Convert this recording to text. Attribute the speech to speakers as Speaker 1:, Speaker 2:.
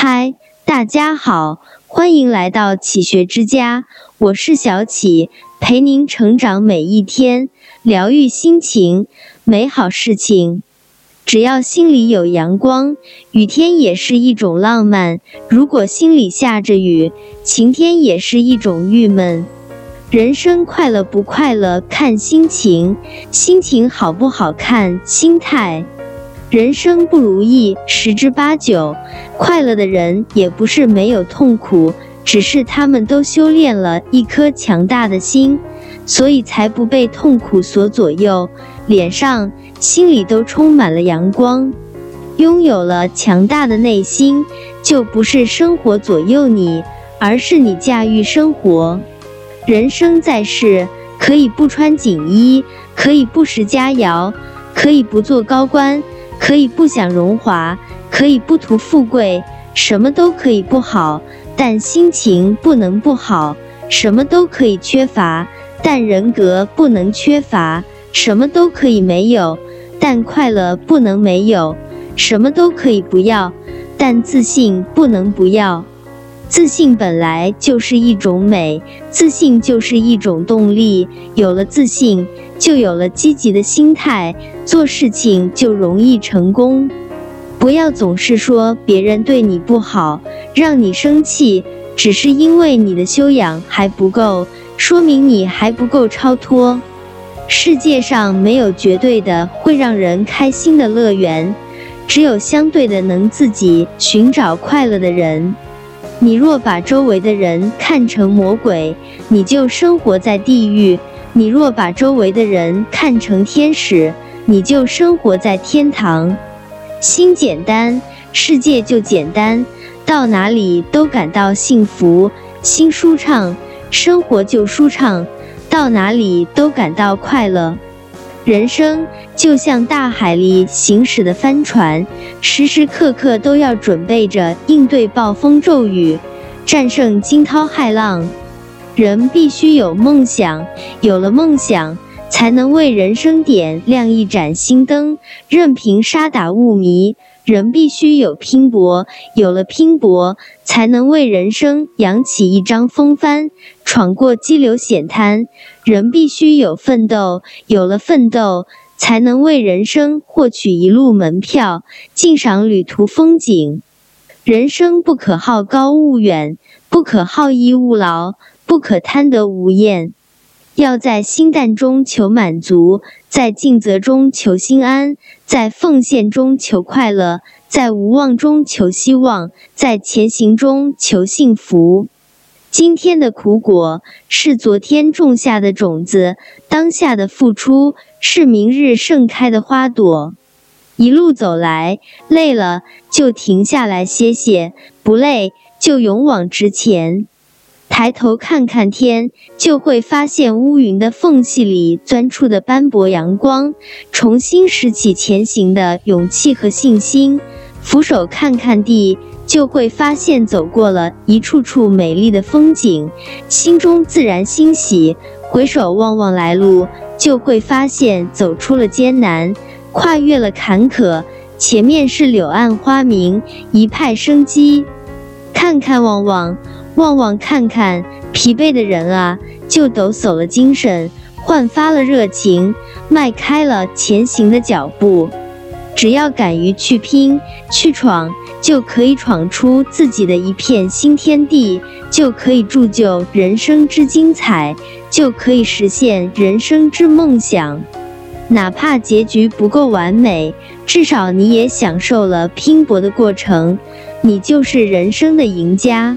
Speaker 1: 嗨，大家好，欢迎来到启学之家，我是小启，陪您成长每一天，疗愈心情，美好事情。只要心里有阳光，雨天也是一种浪漫；如果心里下着雨，晴天也是一种郁闷。人生快乐不快乐看心情，心情好不好看心态。人生不如意十之八九，快乐的人也不是没有痛苦，只是他们都修炼了一颗强大的心，所以才不被痛苦所左右，脸上、心里都充满了阳光。拥有了强大的内心，就不是生活左右你，而是你驾驭生活。人生在世，可以不穿锦衣，可以不食佳肴，可以不做高官。可以不享荣华，可以不图富贵，什么都可以不好，但心情不能不好；什么都可以缺乏，但人格不能缺乏；什么都可以没有，但快乐不能没有；什么都可以不要，但自信不能不要。自信本来就是一种美，自信就是一种动力。有了自信，就有了积极的心态，做事情就容易成功。不要总是说别人对你不好，让你生气，只是因为你的修养还不够，说明你还不够超脱。世界上没有绝对的会让人开心的乐园，只有相对的能自己寻找快乐的人。你若把周围的人看成魔鬼，你就生活在地狱；你若把周围的人看成天使，你就生活在天堂。心简单，世界就简单，到哪里都感到幸福；心舒畅，生活就舒畅，到哪里都感到快乐。人生就像大海里行驶的帆船，时时刻刻都要准备着应对暴风骤雨，战胜惊涛骇浪。人必须有梦想，有了梦想，才能为人生点亮一盏心灯，任凭沙打雾迷。人必须有拼搏，有了拼搏，才能为人生扬起一张风帆，闯过激流险滩。人必须有奋斗，有了奋斗，才能为人生获取一路门票，尽赏旅途风景。人生不可好高骛远，不可好逸恶劳，不可贪得无厌。要在心淡中求满足，在尽责中求心安，在奉献中求快乐，在无望中求希望，在前行中求幸福。今天的苦果是昨天种下的种子，当下的付出是明日盛开的花朵。一路走来，累了就停下来歇歇，不累就勇往直前。抬头看看天，就会发现乌云的缝隙里钻出的斑驳阳光，重新拾起前行的勇气和信心。俯首看看地。就会发现走过了一处处美丽的风景，心中自然欣喜。回首望望来路，就会发现走出了艰难，跨越了坎坷，前面是柳暗花明，一派生机。看看望望，望望看看，疲惫的人啊，就抖擞了精神，焕发了热情，迈开了前行的脚步。只要敢于去拼、去闯。就可以闯出自己的一片新天地，就可以铸就人生之精彩，就可以实现人生之梦想。哪怕结局不够完美，至少你也享受了拼搏的过程，你就是人生的赢家。